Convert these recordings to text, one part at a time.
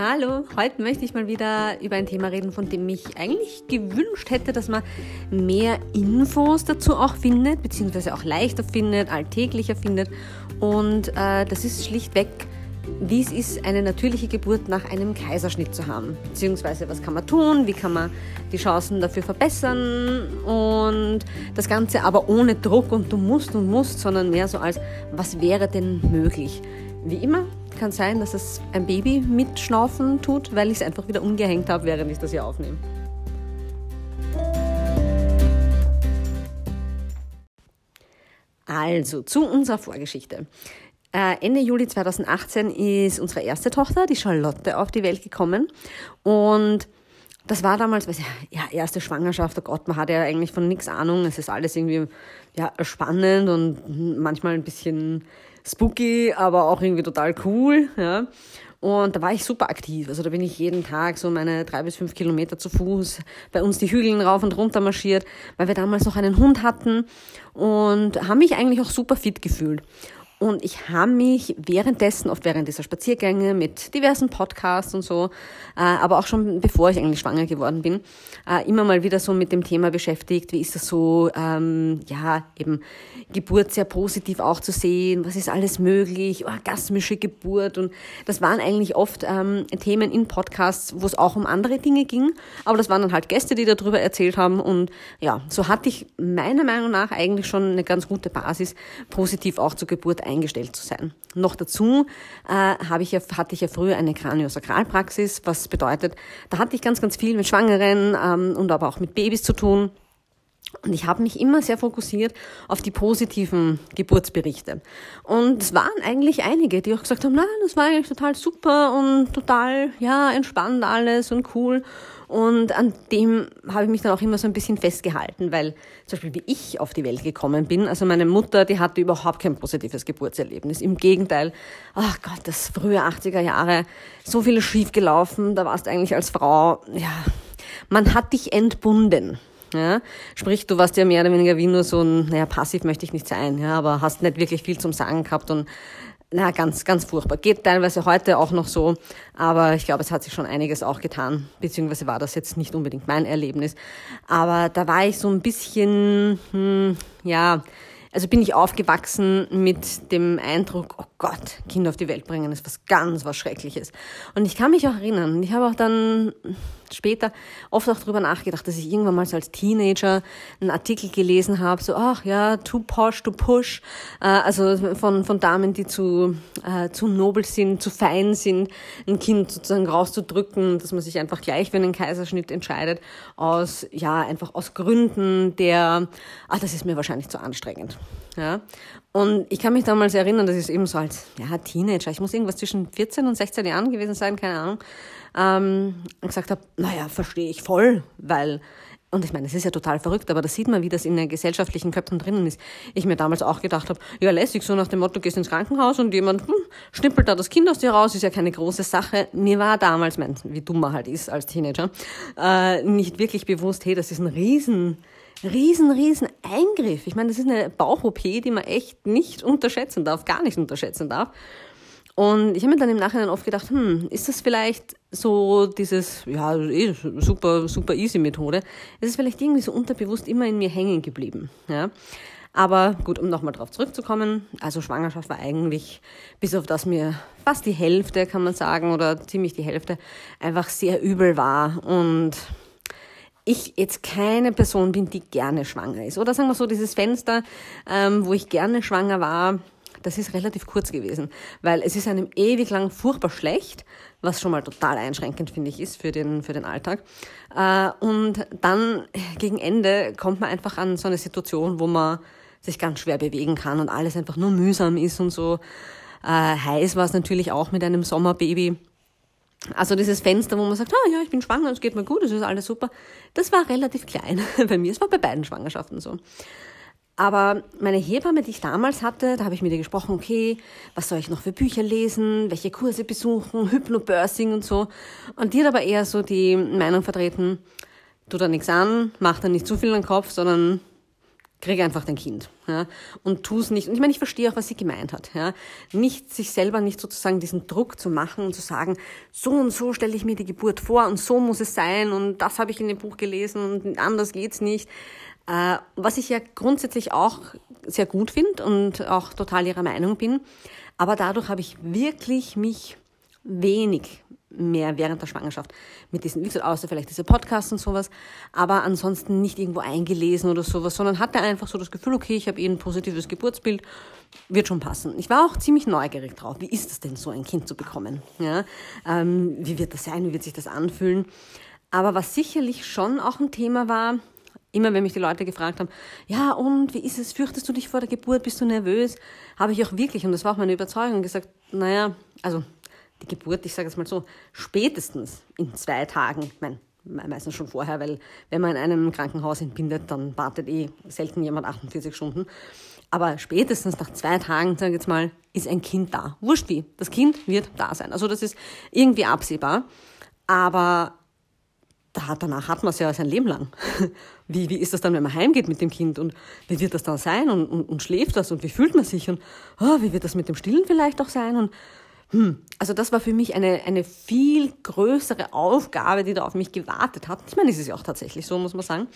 Hallo, heute möchte ich mal wieder über ein Thema reden, von dem ich eigentlich gewünscht hätte, dass man mehr Infos dazu auch findet, beziehungsweise auch leichter findet, alltäglicher findet. Und äh, das ist schlichtweg, wie es ist, eine natürliche Geburt nach einem Kaiserschnitt zu haben. Beziehungsweise was kann man tun, wie kann man die Chancen dafür verbessern und das Ganze aber ohne Druck und du musst und musst, sondern mehr so als, was wäre denn möglich. Wie immer kann sein, dass es ein Baby mitschnaufen tut, weil ich es einfach wieder umgehängt habe, während ich das hier aufnehme. Also, zu unserer Vorgeschichte. Äh, Ende Juli 2018 ist unsere erste Tochter, die Charlotte, auf die Welt gekommen. Und das war damals, weiß ich, ja, erste Schwangerschaft, oh Gott, man hat ja eigentlich von nichts Ahnung. Es ist alles irgendwie ja, spannend und manchmal ein bisschen spooky, aber auch irgendwie total cool. Ja. Und da war ich super aktiv. Also da bin ich jeden Tag so meine drei bis fünf Kilometer zu Fuß bei uns die Hügeln rauf und runter marschiert, weil wir damals noch einen Hund hatten und haben mich eigentlich auch super fit gefühlt. Und ich habe mich währenddessen, oft während dieser Spaziergänge mit diversen Podcasts und so, äh, aber auch schon bevor ich eigentlich schwanger geworden bin, äh, immer mal wieder so mit dem Thema beschäftigt. Wie ist das so, ähm, ja, eben Geburt sehr positiv auch zu sehen? Was ist alles möglich? Orgasmische Geburt. Und das waren eigentlich oft ähm, Themen in Podcasts, wo es auch um andere Dinge ging. Aber das waren dann halt Gäste, die darüber erzählt haben. Und ja, so hatte ich meiner Meinung nach eigentlich schon eine ganz gute Basis, positiv auch zur Geburt eingestellt zu sein. Noch dazu äh, habe ich ja, hatte ich ja früher eine Kraniosakralpraxis, was bedeutet, da hatte ich ganz, ganz viel mit Schwangeren ähm, und aber auch mit Babys zu tun. Und ich habe mich immer sehr fokussiert auf die positiven Geburtsberichte. Und es waren eigentlich einige, die auch gesagt haben, nein, das war eigentlich total super und total, ja, entspannt alles und cool. Und an dem habe ich mich dann auch immer so ein bisschen festgehalten, weil zum Beispiel wie ich auf die Welt gekommen bin, also meine Mutter, die hatte überhaupt kein positives Geburtserlebnis. Im Gegenteil, ach Gott, das frühe 80er Jahre, so viel schief gelaufen, da warst eigentlich als Frau, ja, man hat dich entbunden. Ja, sprich, du warst ja mehr oder weniger wie nur so ein, naja, passiv möchte ich nicht sein, ja, aber hast nicht wirklich viel zum Sagen gehabt und na, ganz, ganz furchtbar. Geht teilweise heute auch noch so, aber ich glaube, es hat sich schon einiges auch getan, beziehungsweise war das jetzt nicht unbedingt mein Erlebnis. Aber da war ich so ein bisschen, hm, ja, also bin ich aufgewachsen mit dem Eindruck, oh Gott, Kinder auf die Welt bringen ist was ganz, was Schreckliches. Und ich kann mich auch erinnern, ich habe auch dann später oft auch darüber nachgedacht, dass ich irgendwann mal so als Teenager einen Artikel gelesen habe, so, ach ja, too posh, to push, äh, also von, von Damen, die zu, äh, zu nobel sind, zu fein sind, ein Kind sozusagen rauszudrücken, dass man sich einfach gleich für einen Kaiserschnitt entscheidet, aus, ja, einfach aus Gründen der, ach, das ist mir wahrscheinlich zu anstrengend. Ja. Und ich kann mich damals erinnern, dass ich eben so als ja, Teenager, ich muss irgendwas zwischen 14 und 16 Jahren gewesen sein, keine Ahnung, ähm, gesagt habe, naja, verstehe ich voll, weil, und ich meine, das ist ja total verrückt, aber da sieht man, wie das in den gesellschaftlichen Köpfen drinnen ist. Ich mir damals auch gedacht habe, ja, lässig, so nach dem Motto, gehst ins Krankenhaus und jemand hm, schnippelt da das Kind aus dir raus, ist ja keine große Sache. Mir war damals, mein, wie dumm man halt ist als Teenager, äh, nicht wirklich bewusst, hey, das ist ein riesen riesen, riesen Eingriff. Ich meine, das ist eine Bauch-OP, die man echt nicht unterschätzen darf, gar nicht unterschätzen darf. Und ich habe mir dann im Nachhinein oft gedacht, hm, ist das vielleicht so dieses, ja, eh, super, super easy Methode? Ist es vielleicht irgendwie so unterbewusst immer in mir hängen geblieben, ja? Aber gut, um nochmal drauf zurückzukommen, also Schwangerschaft war eigentlich, bis auf das mir fast die Hälfte, kann man sagen, oder ziemlich die Hälfte, einfach sehr übel war und ich jetzt keine Person bin, die gerne schwanger ist. Oder sagen wir so, dieses Fenster, ähm, wo ich gerne schwanger war, das ist relativ kurz gewesen, weil es ist einem ewig lang furchtbar schlecht, was schon mal total einschränkend, finde ich, ist für den, für den Alltag. Äh, und dann gegen Ende kommt man einfach an so eine Situation, wo man sich ganz schwer bewegen kann und alles einfach nur mühsam ist und so. Äh, heiß war es natürlich auch mit einem Sommerbaby. Also dieses Fenster, wo man sagt, ah ja, ich bin schwanger, es geht mir gut, es ist alles super, das war relativ klein bei mir. Es war bei beiden Schwangerschaften so. Aber meine Hebamme, die ich damals hatte, da habe ich mit ihr gesprochen, okay, was soll ich noch für Bücher lesen, welche Kurse besuchen, Hypnobirthing und so. Und die hat aber eher so die Meinung vertreten, tu da nichts an, mach da nicht zu viel in den Kopf, sondern krieg einfach dein Kind ja, und tu es nicht. Und ich meine, ich verstehe auch, was sie gemeint hat. Ja. Nicht sich selber nicht sozusagen diesen Druck zu machen und zu sagen, so und so stelle ich mir die Geburt vor und so muss es sein und das habe ich in dem Buch gelesen und anders geht's nicht. Äh, was ich ja grundsätzlich auch sehr gut finde und auch total ihrer Meinung bin. Aber dadurch habe ich wirklich mich wenig mehr während der Schwangerschaft mit diesen, wie gesagt, außer vielleicht diese Podcasts und sowas, aber ansonsten nicht irgendwo eingelesen oder sowas, sondern hatte einfach so das Gefühl, okay, ich habe eh ein positives Geburtsbild, wird schon passen. Ich war auch ziemlich neugierig drauf, wie ist es denn so, ein Kind zu bekommen? Ja? Ähm, wie wird das sein, wie wird sich das anfühlen? Aber was sicherlich schon auch ein Thema war, immer wenn mich die Leute gefragt haben, ja und, wie ist es, fürchtest du dich vor der Geburt, bist du nervös? Habe ich auch wirklich, und das war auch meine Überzeugung, gesagt, naja, also die Geburt, ich sage es mal so, spätestens in zwei Tagen, ich meistens schon vorher, weil wenn man in einem Krankenhaus entbindet, dann wartet eh selten jemand 48 Stunden. Aber spätestens nach zwei Tagen, sage ich jetzt mal, ist ein Kind da. Wurscht wie. Das Kind wird da sein. Also das ist irgendwie absehbar. Aber da, danach hat man es ja sein Leben lang. Wie, wie ist das dann, wenn man heimgeht mit dem Kind und wie wird das dann sein und, und, und schläft das und wie fühlt man sich und oh, wie wird das mit dem Stillen vielleicht auch sein und hm, also das war für mich eine, eine viel größere Aufgabe, die da auf mich gewartet hat. Ich meine, es ist ja auch tatsächlich so, muss man sagen.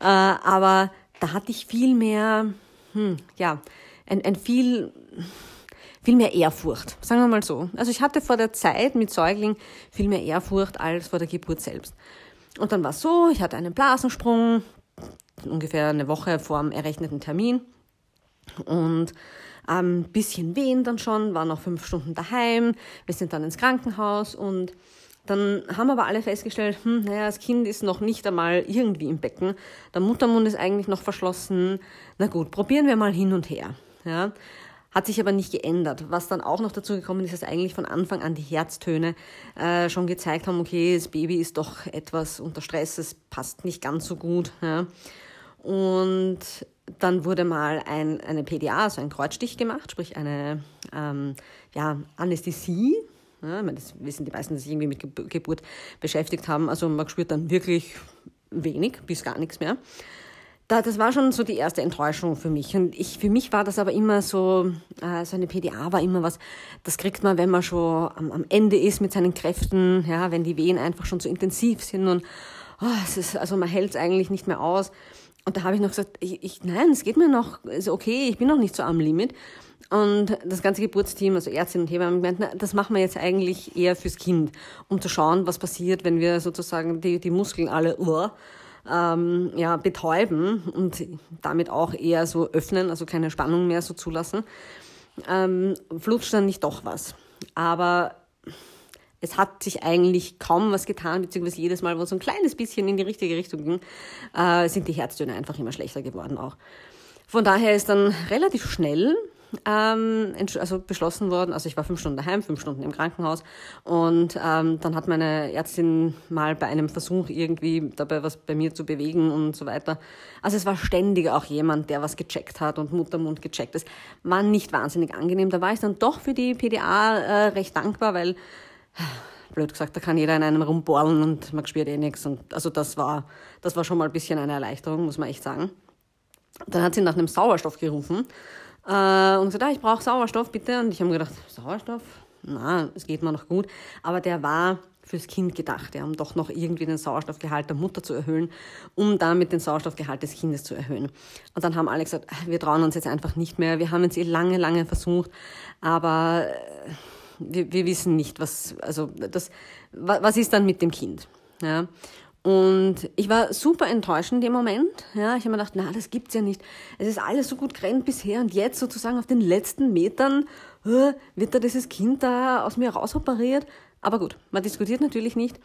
Äh, aber da hatte ich viel mehr, hm, ja, ein, ein viel, viel mehr Ehrfurcht, sagen wir mal so. Also ich hatte vor der Zeit mit Säugling viel mehr Ehrfurcht als vor der Geburt selbst. Und dann war es so, ich hatte einen Blasensprung, ungefähr eine Woche vor dem errechneten Termin. Und ein bisschen wehen dann schon, waren noch fünf Stunden daheim, wir sind dann ins Krankenhaus und dann haben aber alle festgestellt, hm, naja, das Kind ist noch nicht einmal irgendwie im Becken, der Muttermund ist eigentlich noch verschlossen. Na gut, probieren wir mal hin und her. Ja. Hat sich aber nicht geändert. Was dann auch noch dazu gekommen ist, dass eigentlich von Anfang an die Herztöne äh, schon gezeigt haben, okay, das Baby ist doch etwas unter Stress, es passt nicht ganz so gut. Ja. Und dann wurde mal ein, eine PDA, also ein Kreuzstich gemacht, sprich eine ähm, ja, Anästhesie. Ja, das wissen die meisten, die sich irgendwie mit Geburt beschäftigt haben. Also man spürt dann wirklich wenig bis gar nichts mehr. Da, das war schon so die erste Enttäuschung für mich. Und ich, für mich war das aber immer so, äh, so eine PDA war immer was, das kriegt man, wenn man schon am, am Ende ist mit seinen Kräften, ja, wenn die Wehen einfach schon so intensiv sind und oh, es ist, also man hält es eigentlich nicht mehr aus. Und da habe ich noch gesagt, ich, ich, nein, es geht mir noch, ist okay, ich bin noch nicht so am Limit. Und das ganze Geburtsteam, also Ärztinnen und Hebammen, na, das machen wir jetzt eigentlich eher fürs Kind, um zu schauen, was passiert, wenn wir sozusagen die, die Muskeln alle uh, ähm, ja, betäuben und damit auch eher so öffnen, also keine Spannung mehr so zulassen. Ähm, flutscht dann nicht doch was. Aber es hat sich eigentlich kaum was getan, beziehungsweise jedes Mal, wo so ein kleines bisschen in die richtige Richtung ging, äh, sind die Herztöne einfach immer schlechter geworden auch. Von daher ist dann relativ schnell ähm, also beschlossen worden, also ich war fünf Stunden daheim, fünf Stunden im Krankenhaus und ähm, dann hat meine Ärztin mal bei einem Versuch irgendwie dabei was bei mir zu bewegen und so weiter. Also es war ständig auch jemand, der was gecheckt hat und Muttermund gecheckt. Das war nicht wahnsinnig angenehm. Da war ich dann doch für die PDA äh, recht dankbar, weil blöd gesagt, da kann jeder in einem rumbohren und man spürt eh nichts. Und also das war, das war schon mal ein bisschen eine Erleichterung, muss man echt sagen. Dann hat sie nach einem Sauerstoff gerufen äh, und gesagt, ah, ich brauche Sauerstoff, bitte. Und ich habe mir gedacht, Sauerstoff? Na, es geht mir noch gut. Aber der war fürs Kind gedacht, ja, um doch noch irgendwie den Sauerstoffgehalt der Mutter zu erhöhen, um damit den Sauerstoffgehalt des Kindes zu erhöhen. Und dann haben alle gesagt, ah, wir trauen uns jetzt einfach nicht mehr. Wir haben jetzt eh lange, lange versucht, aber äh, wir, wir wissen nicht, was, also das, was ist dann mit dem Kind? Ja. Und ich war super enttäuscht in dem Moment. Ja, ich habe mir gedacht, na, das gibt's ja nicht. Es ist alles so gut gerannt bisher und jetzt sozusagen auf den letzten Metern äh, wird da dieses Kind da aus mir rausoperiert. Aber gut, man diskutiert natürlich nicht.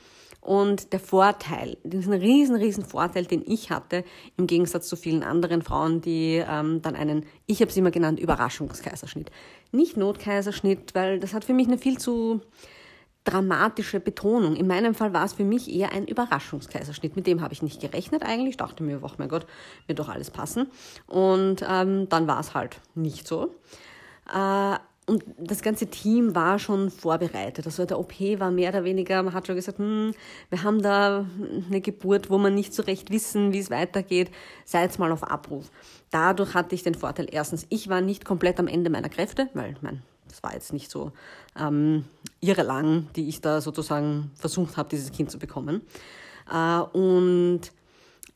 Und der Vorteil, diesen riesen, riesen Vorteil, den ich hatte, im Gegensatz zu vielen anderen Frauen, die ähm, dann einen, ich habe es immer genannt, Überraschungskaiserschnitt. Nicht Notkaiserschnitt, weil das hat für mich eine viel zu dramatische Betonung. In meinem Fall war es für mich eher ein Überraschungskaiserschnitt. Mit dem habe ich nicht gerechnet eigentlich. Ich dachte mir, ach mein Gott, wird doch alles passen. Und ähm, dann war es halt nicht so. Äh, und das ganze Team war schon vorbereitet. Also der OP war mehr oder weniger, man hat schon gesagt, hm, wir haben da eine Geburt, wo man nicht so recht wissen, wie es weitergeht, seid mal auf Abruf. Dadurch hatte ich den Vorteil, erstens, ich war nicht komplett am Ende meiner Kräfte, weil mein, das war jetzt nicht so ähm, irre lang, die ich da sozusagen versucht habe, dieses Kind zu bekommen. Äh, und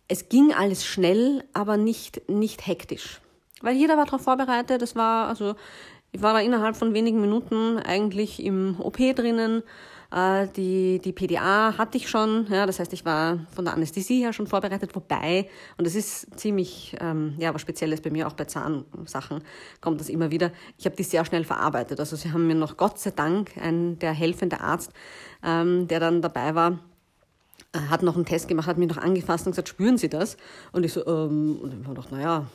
es ging alles schnell, aber nicht, nicht hektisch. Weil jeder war darauf vorbereitet. Das war, also ich war da innerhalb von wenigen Minuten eigentlich im OP drinnen. Äh, die, die PDA hatte ich schon, ja, das heißt, ich war von der Anästhesie her schon vorbereitet, wobei, und das ist ziemlich, ähm, ja, was Spezielles bei mir, auch bei Zahnsachen kommt das immer wieder, ich habe die sehr schnell verarbeitet. Also sie haben mir noch Gott sei Dank, ein, der helfende Arzt, ähm, der dann dabei war, äh, hat noch einen Test gemacht, hat mich noch angefasst und gesagt, spüren Sie das? Und ich so, ähm, und ich habe gedacht, naja,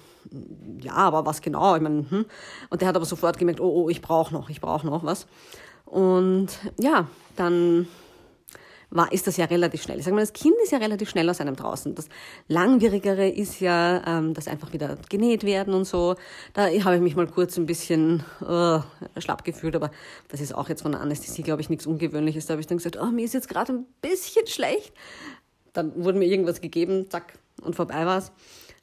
ja, aber was genau? Ich meine, hm. Und der hat aber sofort gemerkt, oh, oh, ich brauche noch, ich brauche noch was. Und ja, dann war, ist das ja relativ schnell. Ich sage mal, das Kind ist ja relativ schnell aus einem draußen. Das Langwierigere ist ja, ähm, dass einfach wieder genäht werden und so. Da habe ich mich mal kurz ein bisschen uh, schlapp gefühlt, aber das ist auch jetzt von der Anästhesie, glaube ich, nichts Ungewöhnliches. Da habe ich dann gesagt, oh, mir ist jetzt gerade ein bisschen schlecht. Dann wurde mir irgendwas gegeben, zack, und vorbei war's.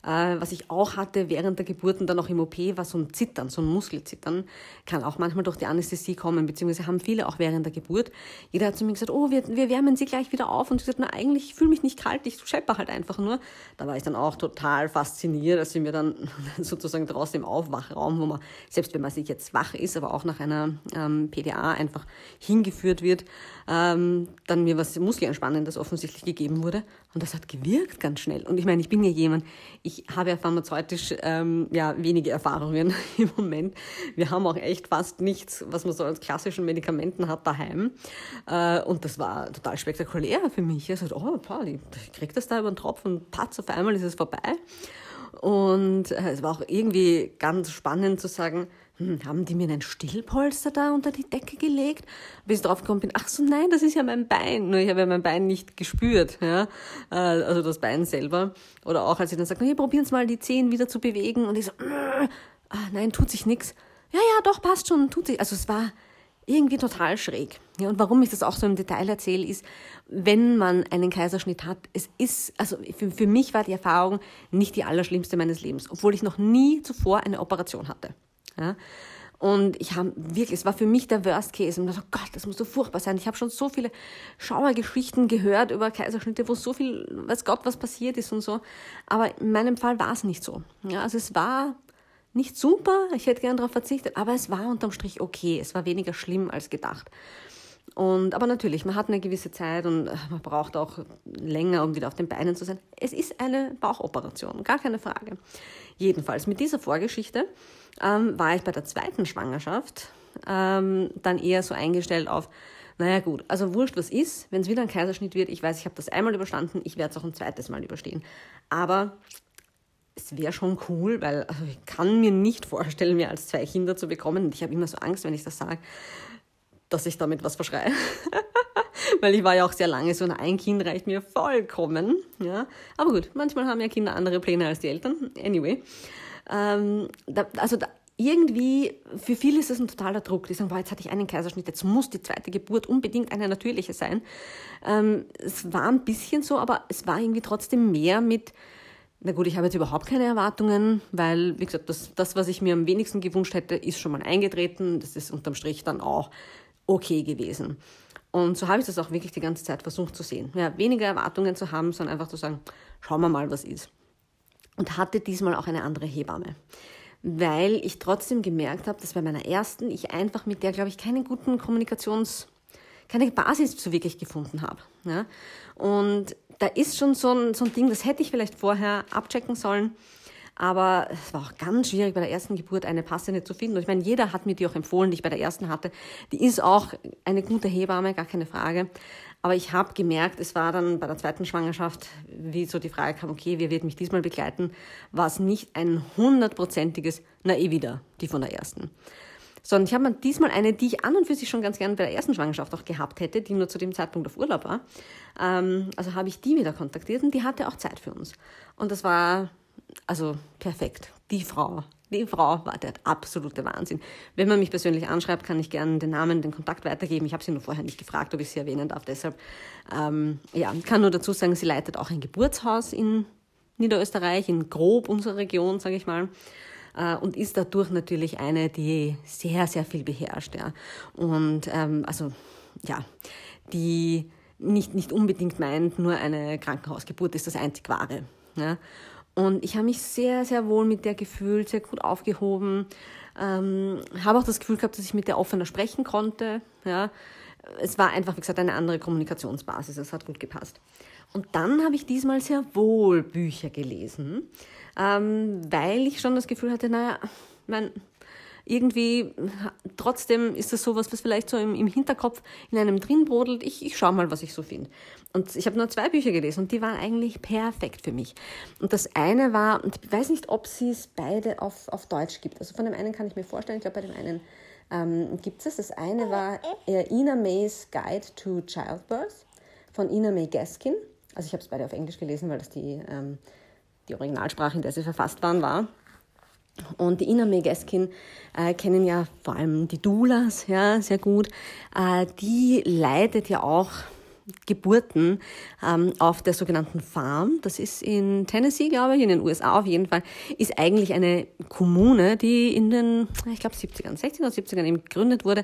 Äh, was ich auch hatte während der Geburt und dann auch im OP, war so ein Zittern, so ein Muskelzittern. Kann auch manchmal durch die Anästhesie kommen, beziehungsweise haben viele auch während der Geburt. Jeder hat zu mir gesagt, oh, wir, wir wärmen sie gleich wieder auf. Und ich gesagt, na eigentlich, ich mich nicht kalt, ich schepper halt einfach nur. Da war ich dann auch total fasziniert, als sie mir dann sozusagen draußen im Aufwachraum, wo man, selbst wenn man sich jetzt wach ist, aber auch nach einer ähm, PDA einfach hingeführt wird, ähm, dann mir was Muskelentspannendes offensichtlich gegeben wurde. Und das hat gewirkt ganz schnell. Und ich meine, ich bin ja jemand, ich habe ja pharmazeutisch ähm, ja, wenige Erfahrungen im Moment. Wir haben auch echt fast nichts, was man so als klassischen Medikamenten hat daheim. Äh, und das war total spektakulär für mich. Ich dachte, oh, pah, ich krieg das da über den Tropf und patz, auf einmal ist es vorbei. Und äh, es war auch irgendwie ganz spannend zu sagen, hm, haben die mir einen Stillpolster da unter die Decke gelegt? Bis ich drauf gekommen bin, ach so, nein, das ist ja mein Bein. Nur ich habe ja mein Bein nicht gespürt, ja, äh, also das Bein selber. Oder auch, als sie dann sagt, hey, probieren Sie mal die Zehen wieder zu bewegen. Und ich so, ah, nein, tut sich nichts. Ja, ja, doch, passt schon, tut sich. Also es war irgendwie total schräg. Ja, und warum ich das auch so im Detail erzähle, ist, wenn man einen Kaiserschnitt hat, es ist, also für, für mich war die Erfahrung nicht die allerschlimmste meines Lebens, obwohl ich noch nie zuvor eine Operation hatte. Ja? Und ich habe wirklich, es war für mich der Worst Case. Und ich dachte, Gott, das muss so furchtbar sein. Ich habe schon so viele Schauergeschichten gehört über Kaiserschnitte, wo so viel, weiß Gott, was passiert ist und so. Aber in meinem Fall war es nicht so. Ja, also es war nicht super, ich hätte gern darauf verzichtet, aber es war unterm Strich okay. Es war weniger schlimm als gedacht. Und, aber natürlich, man hat eine gewisse Zeit und äh, man braucht auch länger, um wieder auf den Beinen zu sein. Es ist eine Bauchoperation, gar keine Frage. Jedenfalls mit dieser Vorgeschichte ähm, war ich bei der zweiten Schwangerschaft ähm, dann eher so eingestellt auf, naja gut, also wurscht was ist, wenn es wieder ein Kaiserschnitt wird, ich weiß, ich habe das einmal überstanden, ich werde es auch ein zweites Mal überstehen. Aber es wäre schon cool, weil also ich kann mir nicht vorstellen, mehr als zwei Kinder zu bekommen. Und ich habe immer so Angst, wenn ich das sage, dass ich damit was verschreie. weil ich war ja auch sehr lange so, ein Kind reicht mir vollkommen. Ja. Aber gut, manchmal haben ja Kinder andere Pläne als die Eltern. Anyway. Ähm, da, also da, irgendwie, für viele ist das ein totaler Druck. Die sagen, boah, jetzt hatte ich einen Kaiserschnitt, jetzt muss die zweite Geburt unbedingt eine natürliche sein. Ähm, es war ein bisschen so, aber es war irgendwie trotzdem mehr mit, na gut, ich habe jetzt überhaupt keine Erwartungen, weil, wie gesagt, das, das, was ich mir am wenigsten gewünscht hätte, ist schon mal eingetreten. Das ist unterm Strich dann auch okay gewesen. Und so habe ich das auch wirklich die ganze Zeit versucht zu sehen. Ja, weniger Erwartungen zu haben, sondern einfach zu sagen, schauen wir mal, was ist und hatte diesmal auch eine andere Hebamme. Weil ich trotzdem gemerkt habe, dass bei meiner ersten ich einfach mit der, glaube ich, keinen guten Kommunikations, keine Basis so wirklich gefunden habe. Ja? Und da ist schon so ein, so ein Ding, das hätte ich vielleicht vorher abchecken sollen. Aber es war auch ganz schwierig, bei der ersten Geburt eine passende zu finden. Und ich meine, jeder hat mir die auch empfohlen, die ich bei der ersten hatte. Die ist auch eine gute Hebamme, gar keine Frage. Aber ich habe gemerkt, es war dann bei der zweiten Schwangerschaft, wie so die Frage kam, okay, wer wird mich diesmal begleiten, war es nicht ein hundertprozentiges, na eh wieder, die von der ersten. Sondern ich habe diesmal eine, die ich an und für sich schon ganz gern bei der ersten Schwangerschaft auch gehabt hätte, die nur zu dem Zeitpunkt auf Urlaub war. Ähm, also habe ich die wieder kontaktiert und die hatte auch Zeit für uns. Und das war also perfekt. Die Frau, die Frau war der absolute Wahnsinn. Wenn man mich persönlich anschreibt, kann ich gerne den Namen, den Kontakt weitergeben. Ich habe sie nur vorher nicht gefragt, ob ich sie erwähnen darf. Deshalb, ähm, ja, kann nur dazu sagen, sie leitet auch ein Geburtshaus in Niederösterreich, in Grob, unserer Region, sage ich mal äh, und ist dadurch natürlich eine, die sehr, sehr viel beherrscht. Ja. Und ähm, also ja, die nicht, nicht unbedingt meint, nur eine Krankenhausgeburt ist das einzig wahre. Ja. Und ich habe mich sehr, sehr wohl mit der gefühlt, sehr gut aufgehoben. Ähm, habe auch das Gefühl gehabt, dass ich mit der offener sprechen konnte. Ja. Es war einfach, wie gesagt, eine andere Kommunikationsbasis. Es hat gut gepasst. Und dann habe ich diesmal sehr wohl Bücher gelesen, ähm, weil ich schon das Gefühl hatte, naja, mein, irgendwie trotzdem ist das sowas, was vielleicht so im, im Hinterkopf in einem drin brodelt. Ich, ich schaue mal, was ich so finde. Und ich habe nur zwei Bücher gelesen und die waren eigentlich perfekt für mich. Und das eine war, und ich weiß nicht, ob sie es beide auf, auf Deutsch gibt. Also von dem einen kann ich mir vorstellen, ich glaube, bei dem einen ähm, gibt es. Das eine war äh, Ina May's Guide to Childbirth von Ina May Gaskin. Also ich habe es beide auf Englisch gelesen, weil das die, ähm, die Originalsprache, in der sie verfasst waren, war. Und die Gaskin äh, kennen ja vor allem die Doulas ja, sehr gut. Äh, die leitet ja auch Geburten ähm, auf der sogenannten Farm. Das ist in Tennessee, glaube ich, in den USA auf jeden Fall, ist eigentlich eine Kommune, die in den, ich glaube, 70ern, 60er, 70ern eben gegründet wurde,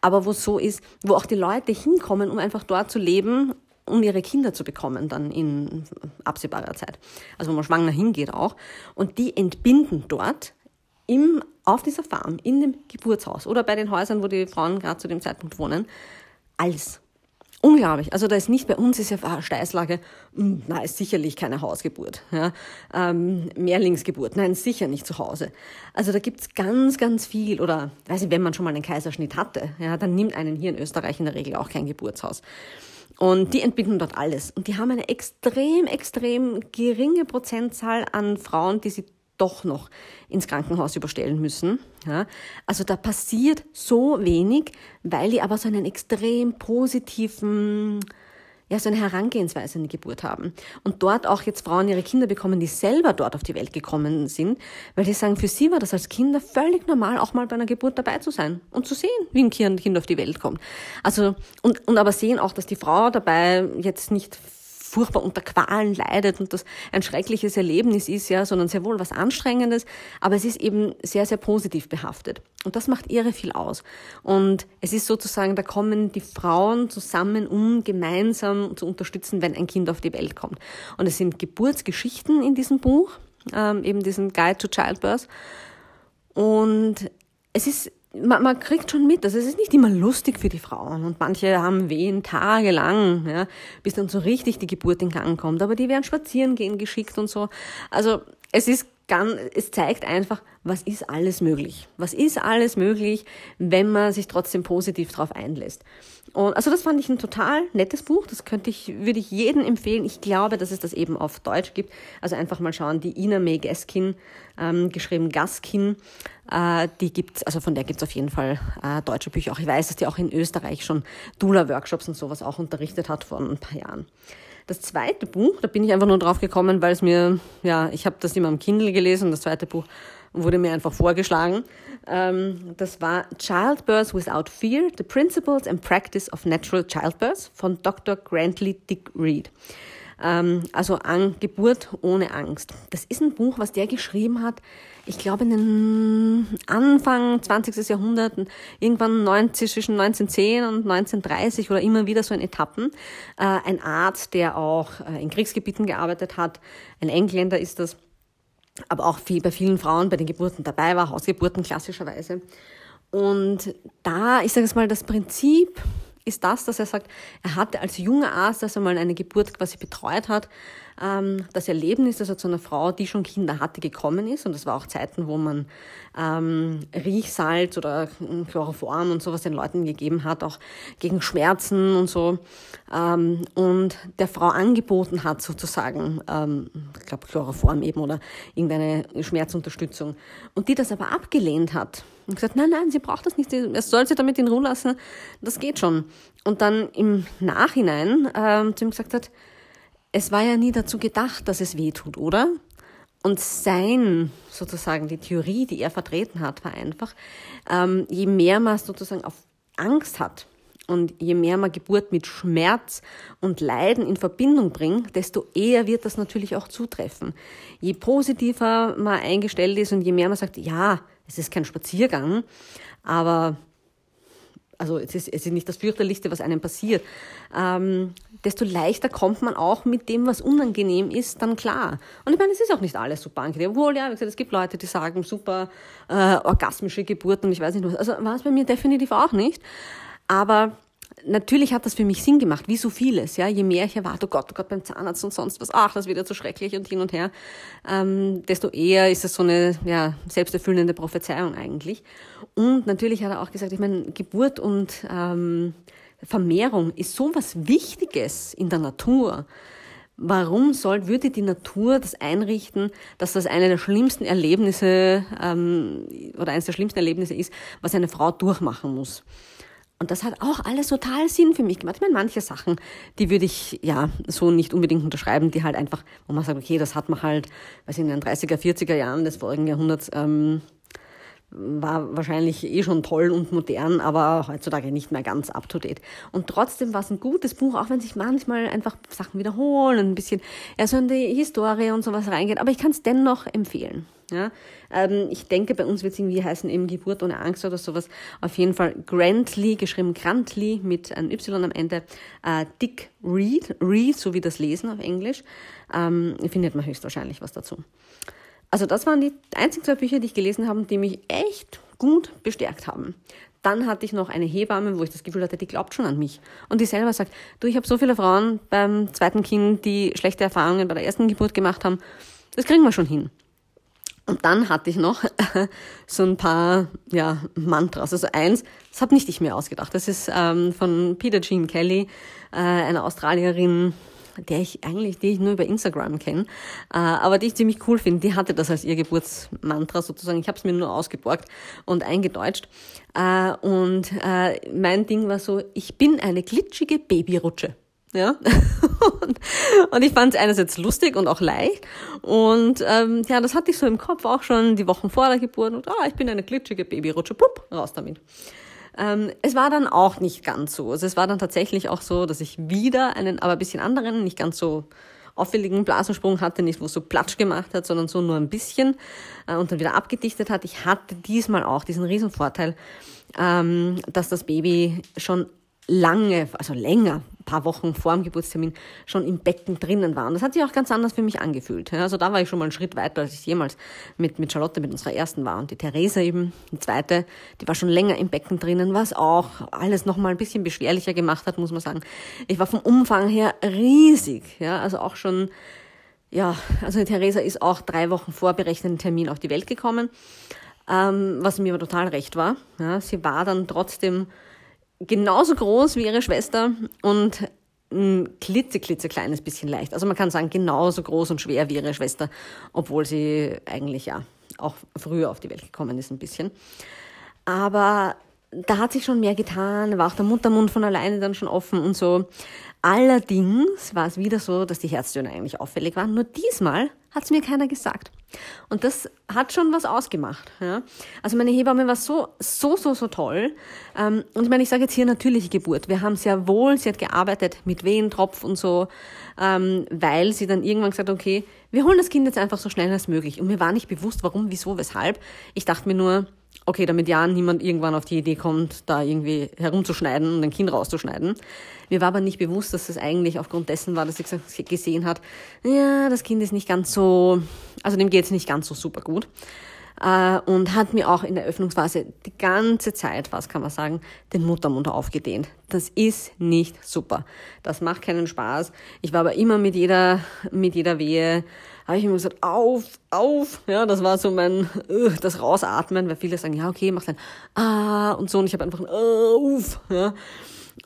aber wo es so ist, wo auch die Leute hinkommen, um einfach dort zu leben um ihre Kinder zu bekommen dann in absehbarer Zeit. Also wo man schwanger hingeht auch. Und die entbinden dort im, auf dieser Farm, in dem Geburtshaus oder bei den Häusern, wo die Frauen gerade zu dem Zeitpunkt wohnen, alles. Unglaublich. Also da ist nicht bei uns ist ja Steißlage, hm, na, ist sicherlich keine Hausgeburt. Ja. Ähm, Mehrlingsgeburt, nein, sicher nicht zu Hause. Also da gibt's ganz, ganz viel. Oder weiß ich, wenn man schon mal einen Kaiserschnitt hatte, ja, dann nimmt einen hier in Österreich in der Regel auch kein Geburtshaus. Und die entbinden dort alles. Und die haben eine extrem, extrem geringe Prozentzahl an Frauen, die sie doch noch ins Krankenhaus überstellen müssen. Ja, also da passiert so wenig, weil die aber so einen extrem positiven ja, so eine Herangehensweise an die Geburt haben. Und dort auch jetzt Frauen ihre Kinder bekommen, die selber dort auf die Welt gekommen sind, weil die sagen, für sie war das als Kinder völlig normal, auch mal bei einer Geburt dabei zu sein und zu sehen, wie ein Kind auf die Welt kommt. Also, und, und aber sehen auch, dass die Frau dabei jetzt nicht furchtbar unter Qualen leidet und das ein schreckliches Erlebnis ist, ja, sondern sehr wohl was Anstrengendes, aber es ist eben sehr, sehr positiv behaftet. Und das macht irre viel aus. Und es ist sozusagen, da kommen die Frauen zusammen, um gemeinsam zu unterstützen, wenn ein Kind auf die Welt kommt. Und es sind Geburtsgeschichten in diesem Buch, ähm, eben diesen Guide to Childbirth. Und es ist man, man kriegt schon mit, also es ist nicht immer lustig für die Frauen und manche haben Wehen tagelang, ja, bis dann so richtig die Geburt in Gang kommt, aber die werden spazieren gehen geschickt und so. Also es ist ganz, es zeigt einfach, was ist alles möglich. Was ist alles möglich, wenn man sich trotzdem positiv darauf einlässt. Und also das fand ich ein total nettes Buch. Das könnte ich, würde ich jedem empfehlen. Ich glaube, dass es das eben auf Deutsch gibt. Also einfach mal schauen, die Ina May Gaskin, ähm, geschrieben Gaskin, äh, die gibt's, also von der gibt's auf jeden Fall äh, deutsche Bücher auch. Ich weiß, dass die auch in Österreich schon Dula-Workshops und sowas auch unterrichtet hat vor ein paar Jahren. Das zweite Buch, da bin ich einfach nur drauf gekommen, weil es mir, ja, ich habe das immer am Kindle gelesen. Das zweite Buch wurde mir einfach vorgeschlagen. Ähm, das war Childbirth Without Fear, The Principles and Practice of Natural Childbirth von Dr. Grantley Dick Reed. Ähm, also an Geburt ohne Angst. Das ist ein Buch, was der geschrieben hat, ich glaube in den Anfang 20. Jahrhundert, irgendwann 90, zwischen 1910 und 1930 oder immer wieder so in Etappen. Äh, ein Arzt, der auch äh, in Kriegsgebieten gearbeitet hat, ein Engländer ist das, aber auch viel, bei vielen Frauen bei den Geburten dabei war, Hausgeburten klassischerweise. Und da, ich sage es mal, das Prinzip ist das, dass er sagt, er hatte als junger Arzt, als er mal eine Geburt quasi betreut hat, ähm, das Erlebnis, dass er zu einer Frau, die schon Kinder hatte, gekommen ist. Und das war auch Zeiten, wo man ähm, Riechsalz oder Chloroform und sowas den Leuten gegeben hat, auch gegen Schmerzen und so. Ähm, und der Frau angeboten hat, sozusagen, ähm, ich glaube Chloroform eben oder irgendeine Schmerzunterstützung. Und die das aber abgelehnt hat. Und gesagt, nein, nein, sie braucht das nicht, es soll sie damit in Ruhe lassen, das geht schon. Und dann im Nachhinein ähm, zu ihm gesagt hat, es war ja nie dazu gedacht, dass es weh tut, oder? und sein, sozusagen, die Theorie, die er vertreten hat, war einfach, ähm, je mehr man sozusagen auf Angst hat und je mehr man Geburt mit Schmerz und Leiden in Verbindung bringt, desto eher wird das natürlich auch zutreffen. Je positiver man eingestellt ist und je mehr man sagt, ja, es ist kein Spaziergang, aber also es ist, es ist nicht das fürchterlichste, was einem passiert, ähm, desto leichter kommt man auch mit dem, was unangenehm ist, dann klar. Und ich meine, es ist auch nicht alles super angenehm. Obwohl, ja, wie gesagt, es gibt Leute, die sagen, super äh, orgasmische Geburten ich weiß nicht was. Also war es bei mir definitiv auch nicht. Aber natürlich hat das für mich Sinn gemacht, wie so vieles. Ja, je mehr ich erwarte, oh Gott, oh Gott, beim Zahnarzt und sonst was, ach, das wird ja zu schrecklich und hin und her, ähm, desto eher ist es so eine ja, selbsterfüllende Prophezeiung eigentlich. Und natürlich hat er auch gesagt, ich meine, Geburt und ähm, Vermehrung ist so was Wichtiges in der Natur. Warum soll, würde die Natur das einrichten, dass das eine der schlimmsten Erlebnisse ähm, oder eines der schlimmsten Erlebnisse ist, was eine Frau durchmachen muss? Und das hat auch alles total Sinn für mich gemacht. Ich meine, manche Sachen, die würde ich ja so nicht unbedingt unterschreiben, die halt einfach, wo man sagt, okay, das hat man halt, weiß ich in den 30er, 40er Jahren des vorigen Jahrhunderts ähm, war wahrscheinlich eh schon toll und modern, aber heutzutage nicht mehr ganz up to date. Und trotzdem war es ein gutes Buch, auch wenn sich manchmal einfach Sachen wiederholen, ein bisschen eher so in die Historie und sowas reingeht. Aber ich kann es dennoch empfehlen. Ja, ähm, ich denke, bei uns wird es irgendwie heißen, eben Geburt ohne Angst oder sowas. Auf jeden Fall Grantley, geschrieben Grantley mit einem Y am Ende. Äh, Dick Read, Read, so wie das Lesen auf Englisch. Ähm, findet man höchstwahrscheinlich was dazu. Also das waren die einzigen zwei Bücher, die ich gelesen habe, die mich echt gut bestärkt haben. Dann hatte ich noch eine Hebamme, wo ich das Gefühl hatte, die glaubt schon an mich. Und die selber sagt, du, ich habe so viele Frauen beim zweiten Kind, die schlechte Erfahrungen bei der ersten Geburt gemacht haben. Das kriegen wir schon hin. Und dann hatte ich noch so ein paar ja, Mantras. Also eins, das habe nicht ich mir ausgedacht. Das ist ähm, von Peter Jean Kelly, äh, einer Australierin, der ich eigentlich, die ich nur über Instagram kenne, äh, aber die ich ziemlich cool finde. Die hatte das als ihr Geburtsmantra sozusagen. Ich habe es mir nur ausgeborgt und eingedeutscht. Äh, und äh, mein Ding war so, ich bin eine glitschige Babyrutsche. Ja, und, und ich fand es einerseits lustig und auch leicht. Und ähm, ja, das hatte ich so im Kopf auch schon die Wochen vor der Geburt. Und ah, ich bin eine glitschige Babyrutsche, plupp, raus damit. Ähm, es war dann auch nicht ganz so. Also es war dann tatsächlich auch so, dass ich wieder einen, aber ein bisschen anderen, nicht ganz so auffälligen Blasensprung hatte, nicht wo es so platsch gemacht hat, sondern so nur ein bisschen äh, und dann wieder abgedichtet hat. Ich hatte diesmal auch diesen Riesenvorteil, ähm, dass das Baby schon lange, also länger, paar Wochen vor dem Geburtstermin schon im Becken drinnen war. Und das hat sich auch ganz anders für mich angefühlt. Also da war ich schon mal einen Schritt weiter, als ich jemals mit, mit Charlotte, mit unserer ersten war. Und die Theresa eben, die zweite, die war schon länger im Becken drinnen, was auch alles nochmal ein bisschen beschwerlicher gemacht hat, muss man sagen. Ich war vom Umfang her riesig, ja, also auch schon, ja, also die Theresa ist auch drei Wochen vor berechneten Termin auf die Welt gekommen, ähm, was mir aber total recht war. Ja, sie war dann trotzdem genauso groß wie ihre Schwester und ein klitzeklitzekleines bisschen leicht. Also man kann sagen, genauso groß und schwer wie ihre Schwester, obwohl sie eigentlich ja auch früher auf die Welt gekommen ist ein bisschen. Aber da hat sich schon mehr getan, war auch der Muttermund von alleine dann schon offen und so. Allerdings war es wieder so, dass die Herztöne eigentlich auffällig waren. Nur diesmal hat es mir keiner gesagt. Und das hat schon was ausgemacht. Ja? Also meine Hebamme war so, so, so, so toll. Ähm, und ich meine, ich sage jetzt hier natürliche Geburt. Wir haben sehr wohl, sie hat gearbeitet mit Wehentropf und so, ähm, weil sie dann irgendwann gesagt hat, okay, wir holen das Kind jetzt einfach so schnell als möglich. Und mir war nicht bewusst, warum, wieso, weshalb. Ich dachte mir nur, okay, damit ja niemand irgendwann auf die Idee kommt, da irgendwie herumzuschneiden und ein Kind rauszuschneiden. Mir war aber nicht bewusst, dass das eigentlich aufgrund dessen war, dass sie gesehen hat, ja, das Kind ist nicht ganz so, also dem geht es nicht ganz so super gut. Äh, und hat mir auch in der Öffnungsphase die ganze Zeit, was kann man sagen, den Muttermund aufgedehnt. Das ist nicht super. Das macht keinen Spaß. Ich war aber immer mit jeder, mit jeder Wehe habe ich immer gesagt, auf, auf. Ja, das war so mein, uh, das Rausatmen, weil viele sagen, ja, okay, mach dann ah und so. Und ich habe einfach ein auf. Ja.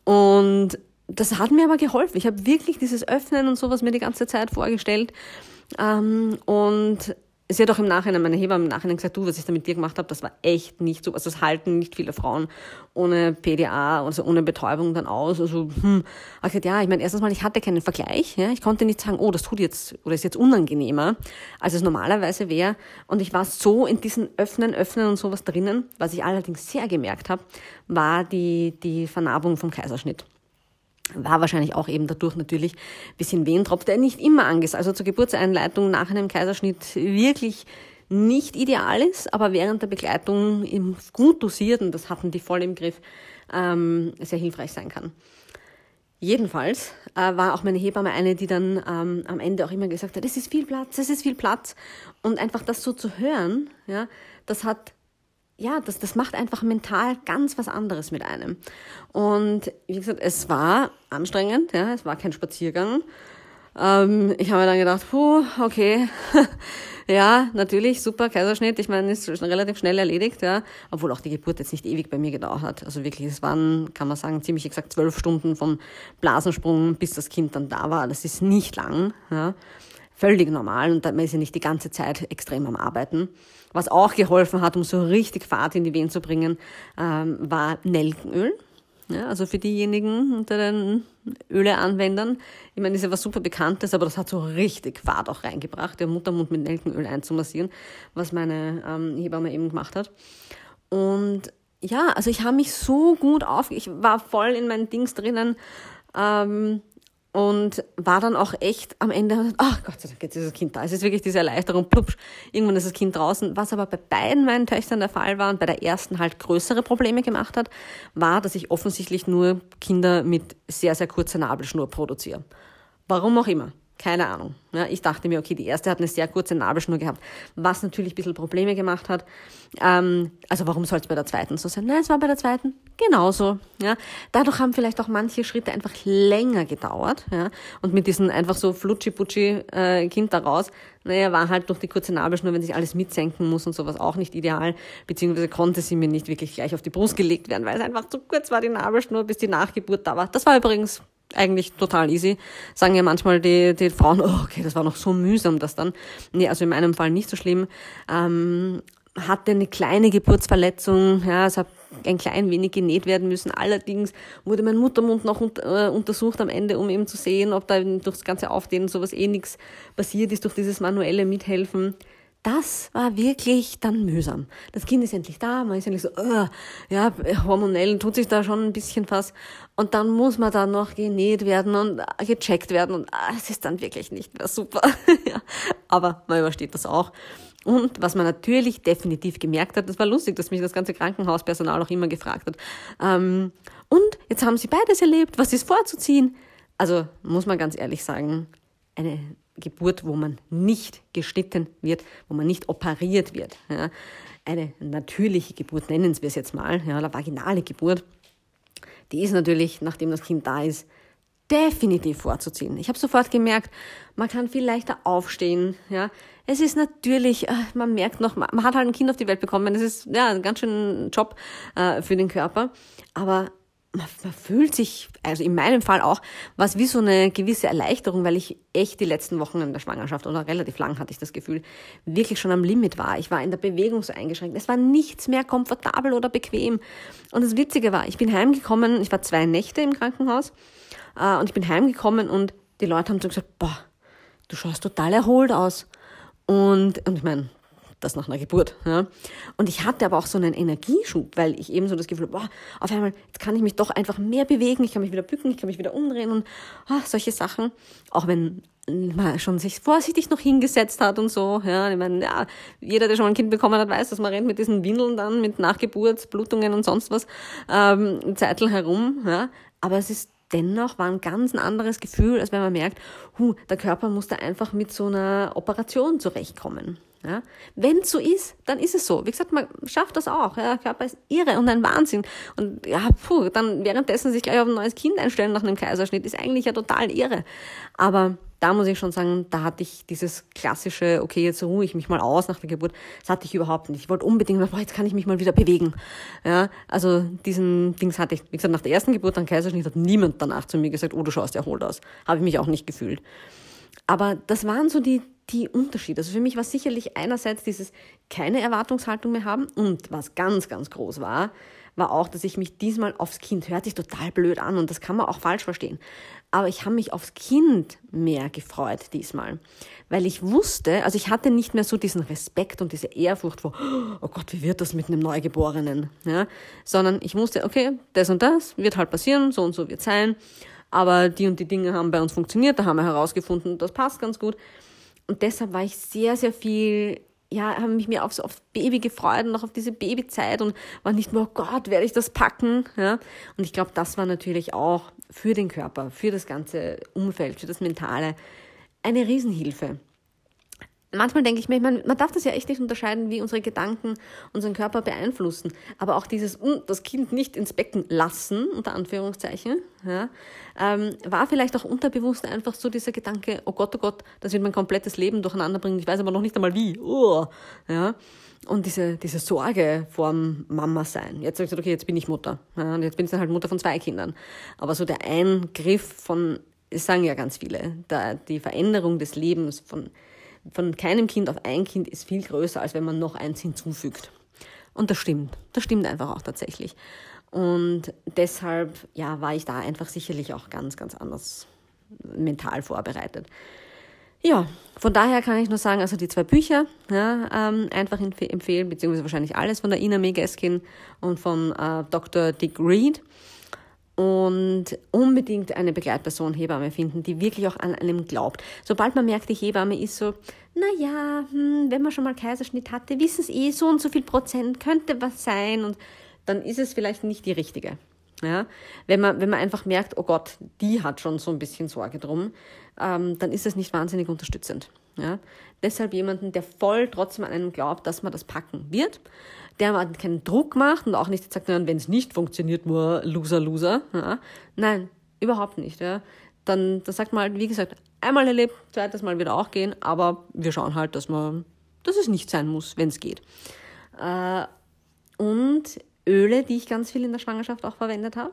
Und das hat mir aber geholfen. Ich habe wirklich dieses Öffnen und sowas mir die ganze Zeit vorgestellt. Ähm, und sie hat auch im Nachhinein, meine Hebamme im Nachhinein gesagt, du, was ich da mit dir gemacht habe, das war echt nicht so. Also es halten nicht viele Frauen ohne PDA, also ohne Betäubung dann aus. Also, hm, ich gesagt, ja, ich meine, erstens mal, ich hatte keinen Vergleich. Ja? Ich konnte nicht sagen, oh, das tut jetzt oder ist jetzt unangenehmer, als es normalerweise wäre. Und ich war so in diesen Öffnen, Öffnen und sowas drinnen. Was ich allerdings sehr gemerkt habe, war die, die Vernarbung vom Kaiserschnitt war wahrscheinlich auch eben dadurch natürlich ein bisschen Wehentropf, der nicht immer angesagt, also zur Geburtseinleitung nach einem Kaiserschnitt wirklich nicht ideal ist, aber während der Begleitung im gut dosierten, das hatten die voll im Griff, ähm, sehr hilfreich sein kann. Jedenfalls äh, war auch meine Hebamme eine, die dann ähm, am Ende auch immer gesagt hat, es ist viel Platz, es ist viel Platz. Und einfach das so zu hören, ja, das hat ja, das, das macht einfach mental ganz was anderes mit einem. Und wie gesagt, es war anstrengend, ja, es war kein Spaziergang. Ähm, ich habe mir dann gedacht, puh, okay, ja, natürlich, super, Kaiserschnitt, ich meine, ist schon relativ schnell erledigt, ja, obwohl auch die Geburt jetzt nicht ewig bei mir gedauert hat. Also wirklich, es waren, kann man sagen, ziemlich exakt zwölf Stunden vom Blasensprung, bis das Kind dann da war. Das ist nicht lang, ja völlig normal und man ist ja nicht die ganze Zeit extrem am Arbeiten. Was auch geholfen hat, um so richtig Fahrt in die Wehen zu bringen, ähm, war Nelkenöl. Ja, also für diejenigen unter den Öleanwendern, ich meine, das ist ja was super Bekanntes, aber das hat so richtig Fahrt auch reingebracht, der Muttermund mit Nelkenöl einzumassieren, was meine ähm, Hebamme eben gemacht hat. Und ja, also ich habe mich so gut auf, ich war voll in meinen Dings drinnen, ähm, und war dann auch echt am Ende, ach Gott sei Dank, jetzt ist das Kind da. Es ist wirklich diese Erleichterung, plupsch, irgendwann ist das Kind draußen. Was aber bei beiden meinen Töchtern der Fall war und bei der ersten halt größere Probleme gemacht hat, war, dass ich offensichtlich nur Kinder mit sehr, sehr kurzer Nabelschnur produziere. Warum auch immer. Keine Ahnung. Ja, ich dachte mir, okay, die erste hat eine sehr kurze Nabelschnur gehabt, was natürlich ein bisschen Probleme gemacht hat. Ähm, also warum soll es bei der zweiten so sein? Nein, es war bei der zweiten genauso. Ja. Dadurch haben vielleicht auch manche Schritte einfach länger gedauert. Ja. Und mit diesem einfach so flutschi-putschi äh, Kind da raus, naja, war halt durch die kurze Nabelschnur, wenn sich alles mitsenken muss und sowas auch nicht ideal, beziehungsweise konnte sie mir nicht wirklich gleich auf die Brust gelegt werden, weil es einfach zu kurz war, die Nabelschnur, bis die Nachgeburt da war. Das war übrigens eigentlich total easy. Sagen ja manchmal die, die Frauen, oh, okay, das war noch so mühsam, das dann. Nee, also in meinem Fall nicht so schlimm. Ähm, hatte eine kleine Geburtsverletzung, ja, es hat ein klein wenig genäht werden müssen. Allerdings wurde mein Muttermund noch äh, untersucht am Ende, um eben zu sehen, ob da durch das ganze Aufdehnen sowas eh nichts passiert ist durch dieses manuelle Mithelfen das war wirklich dann mühsam. Das Kind ist endlich da, man ist endlich so, uh, ja, hormonell tut sich da schon ein bisschen was. Und dann muss man da noch genäht werden und gecheckt werden und ah, es ist dann wirklich nicht mehr super. ja. Aber man übersteht das auch. Und was man natürlich definitiv gemerkt hat, das war lustig, dass mich das ganze Krankenhauspersonal auch immer gefragt hat. Ähm, und jetzt haben sie beides erlebt, was ist vorzuziehen? Also muss man ganz ehrlich sagen, eine Geburt, wo man nicht geschnitten wird, wo man nicht operiert wird. Ja. Eine natürliche Geburt, nennen wir es jetzt mal, ja, eine vaginale Geburt, die ist natürlich, nachdem das Kind da ist, definitiv vorzuziehen. Ich habe sofort gemerkt, man kann viel leichter aufstehen. Ja, es ist natürlich, äh, man merkt noch, man hat halt ein Kind auf die Welt bekommen. Es ist ja ein ganz schön Job äh, für den Körper, aber man, fühlt sich, also in meinem Fall auch, was wie so eine gewisse Erleichterung, weil ich echt die letzten Wochen in der Schwangerschaft oder relativ lang hatte ich das Gefühl, wirklich schon am Limit war. Ich war in der Bewegung so eingeschränkt. Es war nichts mehr komfortabel oder bequem. Und das Witzige war, ich bin heimgekommen, ich war zwei Nächte im Krankenhaus äh, und ich bin heimgekommen und die Leute haben so gesagt, boah, du schaust total erholt aus. Und, und ich meine, das nach einer Geburt. Ja. Und ich hatte aber auch so einen Energieschub, weil ich eben so das Gefühl, boah, auf einmal, jetzt kann ich mich doch einfach mehr bewegen, ich kann mich wieder bücken, ich kann mich wieder umdrehen und oh, solche Sachen. Auch wenn man schon sich vorsichtig noch hingesetzt hat und so. Ja, ich meine, ja, jeder, der schon ein Kind bekommen hat, weiß, dass man rennt mit diesen Windeln dann, mit Nachgeburtsblutungen und sonst was, ähm, Zeitl herum. Ja. Aber es ist dennoch war ein ganz anderes Gefühl, als wenn man merkt, hu, der Körper muss da einfach mit so einer Operation zurechtkommen. Ja? Wenn es so ist, dann ist es so. Wie gesagt, man schafft das auch. Ja? Der Körper ist irre und ein Wahnsinn. Und ja, puh, dann währenddessen sich gleich auf ein neues Kind einstellen nach einem Kaiserschnitt, ist eigentlich ja total irre. Aber da muss ich schon sagen, da hatte ich dieses klassische, okay, jetzt ruhe ich mich mal aus nach der Geburt, das hatte ich überhaupt nicht. Ich wollte unbedingt, boah, jetzt kann ich mich mal wieder bewegen. Ja, also diesen Dings hatte ich, wie gesagt, nach der ersten Geburt, dann Kaiserschnitt, hat niemand danach zu mir gesagt, oh, du schaust erholt aus. Habe ich mich auch nicht gefühlt. Aber das waren so die, die Unterschiede. Also für mich war sicherlich einerseits dieses keine Erwartungshaltung mehr haben und was ganz, ganz groß war, war auch, dass ich mich diesmal aufs Kind, hört sich total blöd an und das kann man auch falsch verstehen, aber ich habe mich aufs Kind mehr gefreut diesmal, weil ich wusste, also ich hatte nicht mehr so diesen Respekt und diese Ehrfurcht vor, oh Gott, wie wird das mit einem Neugeborenen, ja, sondern ich wusste, okay, das und das wird halt passieren, so und so wird sein, aber die und die Dinge haben bei uns funktioniert, da haben wir herausgefunden, das passt ganz gut. Und deshalb war ich sehr, sehr viel ja, habe mich mehr aufs, aufs Baby gefreut und auch auf diese Babyzeit und war nicht nur, oh Gott, werde ich das packen, ja. Und ich glaube, das war natürlich auch für den Körper, für das ganze Umfeld, für das Mentale eine Riesenhilfe manchmal denke ich mir, man, man darf das ja echt nicht unterscheiden, wie unsere Gedanken unseren Körper beeinflussen. Aber auch dieses, uh, das Kind nicht ins Becken lassen, unter Anführungszeichen, ja, ähm, war vielleicht auch unterbewusst einfach so dieser Gedanke, oh Gott, oh Gott, das wird mein komplettes Leben durcheinander bringen, ich weiß aber noch nicht einmal wie. Oh, ja. Und diese, diese Sorge vorm Mama sein. Jetzt habe ich gesagt, okay, jetzt bin ich Mutter. Ja, und jetzt bin ich dann halt Mutter von zwei Kindern. Aber so der Eingriff von, das sagen ja ganz viele, da, die Veränderung des Lebens von von keinem Kind auf ein Kind ist viel größer, als wenn man noch eins hinzufügt. Und das stimmt. Das stimmt einfach auch tatsächlich. Und deshalb, ja, war ich da einfach sicherlich auch ganz, ganz anders mental vorbereitet. Ja, von daher kann ich nur sagen, also die zwei Bücher ja, ähm, einfach empfehlen, beziehungsweise wahrscheinlich alles von der Ina Megeskin und von äh, Dr. Dick Reed und unbedingt eine Begleitperson, Hebamme finden, die wirklich auch an einem glaubt. Sobald man merkt, die Hebamme ist so, na ja, hm, wenn man schon mal Kaiserschnitt hatte, wissen es eh so und so viel Prozent, könnte was sein und dann ist es vielleicht nicht die richtige. Ja, wenn man, wenn man einfach merkt, oh Gott, die hat schon so ein bisschen Sorge drum, ähm, dann ist es nicht wahnsinnig unterstützend. Ja, deshalb jemanden, der voll trotzdem an einen glaubt, dass man das packen wird, der keinen Druck macht und auch nicht sagt, wenn es nicht funktioniert, nur Loser, Loser. Ja. Nein, überhaupt nicht. Ja. Dann, dann sagt man halt, wie gesagt, einmal erlebt, zweites Mal wieder auch gehen, aber wir schauen halt, dass man, dass es nicht sein muss, wenn es geht. Äh, und Öle, die ich ganz viel in der Schwangerschaft auch verwendet habe,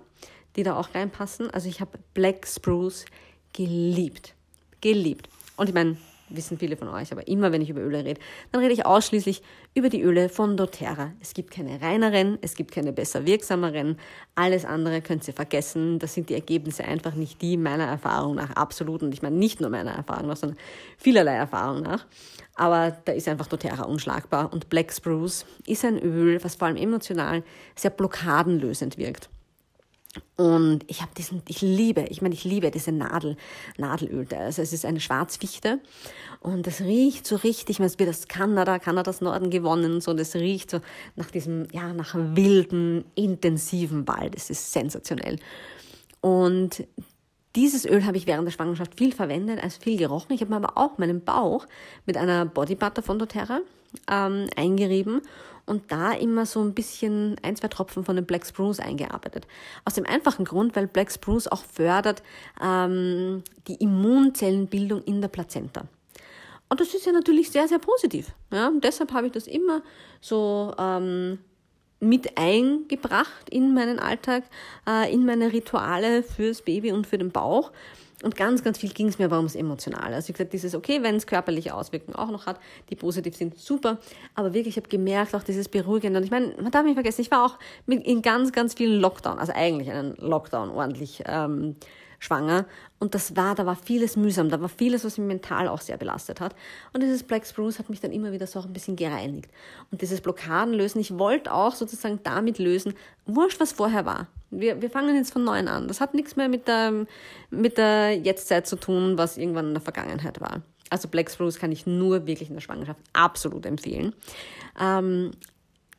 die da auch reinpassen. Also ich habe Black Spruce geliebt. Geliebt. Und ich meine, wissen viele von euch, aber immer wenn ich über Öle rede, dann rede ich ausschließlich über die Öle von doTERRA. Es gibt keine reineren, es gibt keine besser wirksameren, alles andere könnt ihr vergessen. Das sind die Ergebnisse einfach nicht die meiner Erfahrung nach absolut und ich meine nicht nur meiner Erfahrung nach, sondern vielerlei Erfahrung nach. Aber da ist einfach doTERRA unschlagbar und Black Spruce ist ein Öl, was vor allem emotional sehr blockadenlösend wirkt. Und ich habe diesen, ich liebe, ich meine, ich liebe diese Nadel, Nadelöl. Also es ist eine Schwarzfichte und das riecht so richtig, es wird aus Kanada, Kanadas Norden gewonnen, so das riecht so nach diesem, ja, nach wilden, intensiven Wald. Es ist sensationell. Und dieses Öl habe ich während der Schwangerschaft viel verwendet, also viel gerochen. Ich habe aber auch meinen Bauch mit einer Body Butter von doTERRA ähm, eingerieben und da immer so ein bisschen ein, zwei Tropfen von dem Black Spruce eingearbeitet. Aus dem einfachen Grund, weil Black Spruce auch fördert ähm, die Immunzellenbildung in der Plazenta. Und das ist ja natürlich sehr, sehr positiv. Ja? Und deshalb habe ich das immer so ähm, mit eingebracht in meinen Alltag, äh, in meine Rituale fürs Baby und für den Bauch. Und ganz, ganz viel ging es mir aber ums Emotionale. Also ich gesagt, dieses okay, wenn es körperliche Auswirkungen auch noch hat, die positiv sind, super. Aber wirklich, ich habe gemerkt, auch dieses Beruhigende. Und ich meine, man darf nicht vergessen, ich war auch mit, in ganz, ganz vielen Lockdown, also eigentlich einen Lockdown ordentlich ähm, schwanger. Und das war, da war vieles mühsam, da war vieles, was mich mental auch sehr belastet hat. Und dieses Black Spruce hat mich dann immer wieder so auch ein bisschen gereinigt. Und dieses Blockaden lösen, ich wollte auch sozusagen damit lösen, wurscht, was vorher war. Wir, wir fangen jetzt von neuem an. Das hat nichts mehr mit der, mit der Jetztzeit zu tun, was irgendwann in der Vergangenheit war. Also Black Spruce kann ich nur wirklich in der Schwangerschaft absolut empfehlen. Ähm,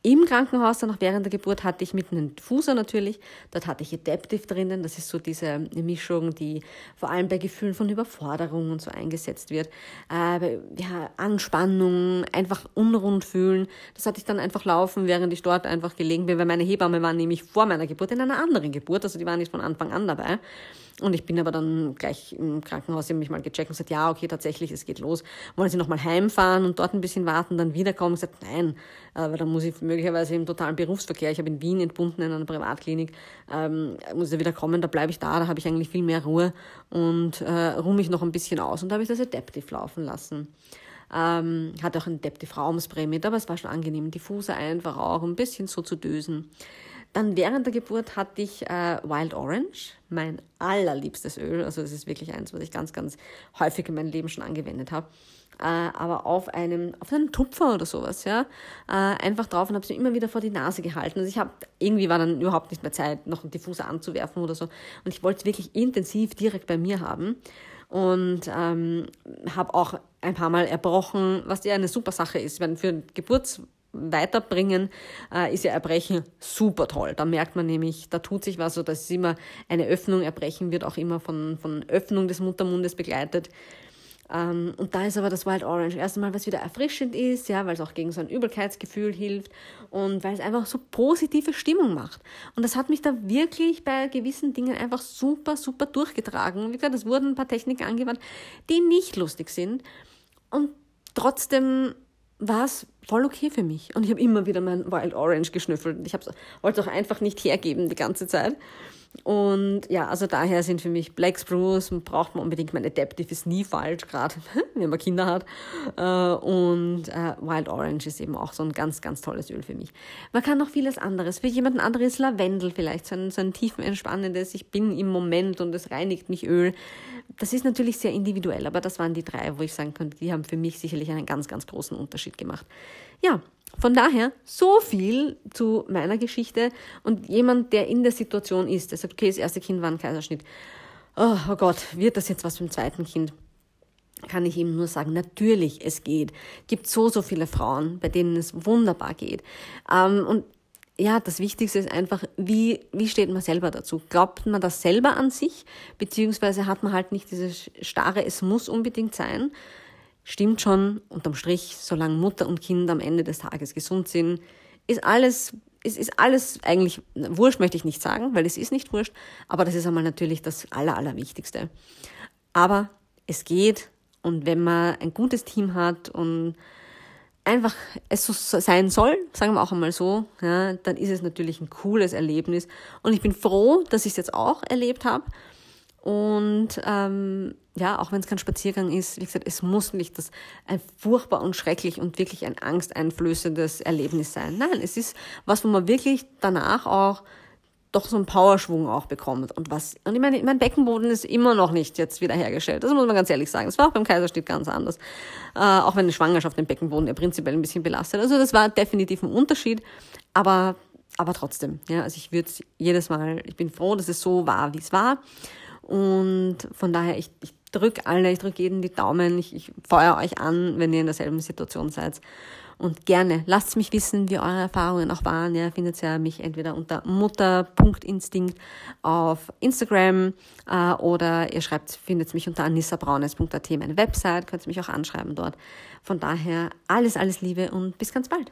im Krankenhaus, dann auch während der Geburt, hatte ich mit einem Diffuser natürlich. Dort hatte ich Adaptive drinnen. Das ist so diese Mischung, die vor allem bei Gefühlen von Überforderung und so eingesetzt wird. Äh, ja, Anspannung, einfach unrund fühlen. Das hatte ich dann einfach laufen, während ich dort einfach gelegen bin, weil meine Hebamme war nämlich vor meiner Geburt in einer anderen Geburt. Also die war nicht von Anfang an dabei. Und ich bin aber dann gleich im Krankenhaus, sie haben mich mal gecheckt und gesagt, ja, okay, tatsächlich, es geht los. Wollen Sie noch mal heimfahren und dort ein bisschen warten, dann wiederkommen? Ich gesagt, nein, aber dann muss ich möglicherweise im totalen Berufsverkehr. Ich habe in Wien entbunden in einer Privatklinik, ähm, muss ja wieder kommen, da bleibe ich da, da habe ich eigentlich viel mehr Ruhe und äh, ruhe mich noch ein bisschen aus. Und da habe ich das Adaptive laufen lassen. Ähm, hatte auch ein Adaptive Raumspray mit, aber es war schon angenehm, diffuser einfach auch, ein bisschen so zu dösen. Dann während der Geburt hatte ich äh, Wild Orange, mein allerliebstes Öl. Also es ist wirklich eins, was ich ganz, ganz häufig in meinem Leben schon angewendet habe. Äh, aber auf einem, auf einem Tupfer oder sowas, ja, äh, einfach drauf und habe es mir immer wieder vor die Nase gehalten. Also ich habe, irgendwie war dann überhaupt nicht mehr Zeit, noch einen Diffuser anzuwerfen oder so. Und ich wollte es wirklich intensiv direkt bei mir haben und ähm, habe auch ein paar Mal erbrochen, was ja eine super Sache ist. Wenn für Geburts weiterbringen, äh, ist ja Erbrechen super toll. Da merkt man nämlich, da tut sich was, so dass es immer eine Öffnung, Erbrechen wird auch immer von, von Öffnung des Muttermundes begleitet. Ähm, und da ist aber das Wild Orange erst einmal, was wieder erfrischend ist, ja, weil es auch gegen so ein Übelkeitsgefühl hilft und weil es einfach so positive Stimmung macht. Und das hat mich da wirklich bei gewissen Dingen einfach super, super durchgetragen. Wie gesagt, es wurden ein paar Techniken angewandt, die nicht lustig sind. Und trotzdem war es voll okay für mich. Und ich habe immer wieder mein Wild Orange geschnüffelt. Ich wollte es auch einfach nicht hergeben die ganze Zeit. Und ja, also daher sind für mich Black Spruce, braucht man unbedingt, mein Adaptive ist nie falsch, gerade wenn man Kinder hat. Äh, und äh, Wild Orange ist eben auch so ein ganz, ganz tolles Öl für mich. Man kann noch vieles anderes. Für jemanden anderes Lavendel vielleicht, so ein, so ein tiefen entspannendes, ich bin im Moment und es reinigt mich Öl. Das ist natürlich sehr individuell, aber das waren die drei, wo ich sagen könnte, die haben für mich sicherlich einen ganz, ganz großen Unterschied gemacht. Ja, von daher so viel zu meiner Geschichte und jemand, der in der Situation ist, der sagt, okay, das erste Kind war ein Kaiserschnitt. Oh, oh Gott, wird das jetzt was beim zweiten Kind? Kann ich ihm nur sagen, natürlich, es geht. Gibt so, so viele Frauen, bei denen es wunderbar geht. Ähm, und ja, das Wichtigste ist einfach, wie, wie steht man selber dazu? Glaubt man das selber an sich? Beziehungsweise hat man halt nicht dieses starre, es muss unbedingt sein, stimmt schon, unterm Strich, solange Mutter und Kind am Ende des Tages gesund sind, ist alles, ist, ist alles eigentlich, wurscht möchte ich nicht sagen, weil es ist nicht wurscht, aber das ist einmal natürlich das Aller, Allerwichtigste. Aber es geht und wenn man ein gutes Team hat und einfach es so sein soll, sagen wir auch einmal so, ja, dann ist es natürlich ein cooles Erlebnis. Und ich bin froh, dass ich es jetzt auch erlebt habe und ähm, ja, auch wenn es kein Spaziergang ist, wie gesagt, es muss nicht das ein furchtbar und schrecklich und wirklich ein angsteinflößendes Erlebnis sein. Nein, es ist was, wo man wirklich danach auch doch so einen Powerschwung auch bekommt. Und was und ich meine mein Beckenboden ist immer noch nicht jetzt wiederhergestellt. Das muss man ganz ehrlich sagen. Es war auch beim Kaiserschnitt ganz anders. Äh, auch wenn eine Schwangerschaft den Beckenboden ja prinzipiell ein bisschen belastet. Also das war definitiv ein Unterschied. Aber aber trotzdem ja also ich würde jedes Mal ich bin froh dass es so war wie es war. Und von daher, ich, ich drücke alle, ich drücke jeden die Daumen, ich, ich feuer euch an, wenn ihr in derselben Situation seid. Und gerne, lasst mich wissen, wie eure Erfahrungen auch waren. Ihr findet ja mich entweder unter mutter.instinkt auf Instagram äh, oder ihr schreibt, findet mich unter anissabraunes.at, meine Website, könnt ihr mich auch anschreiben dort. Von daher alles, alles Liebe und bis ganz bald.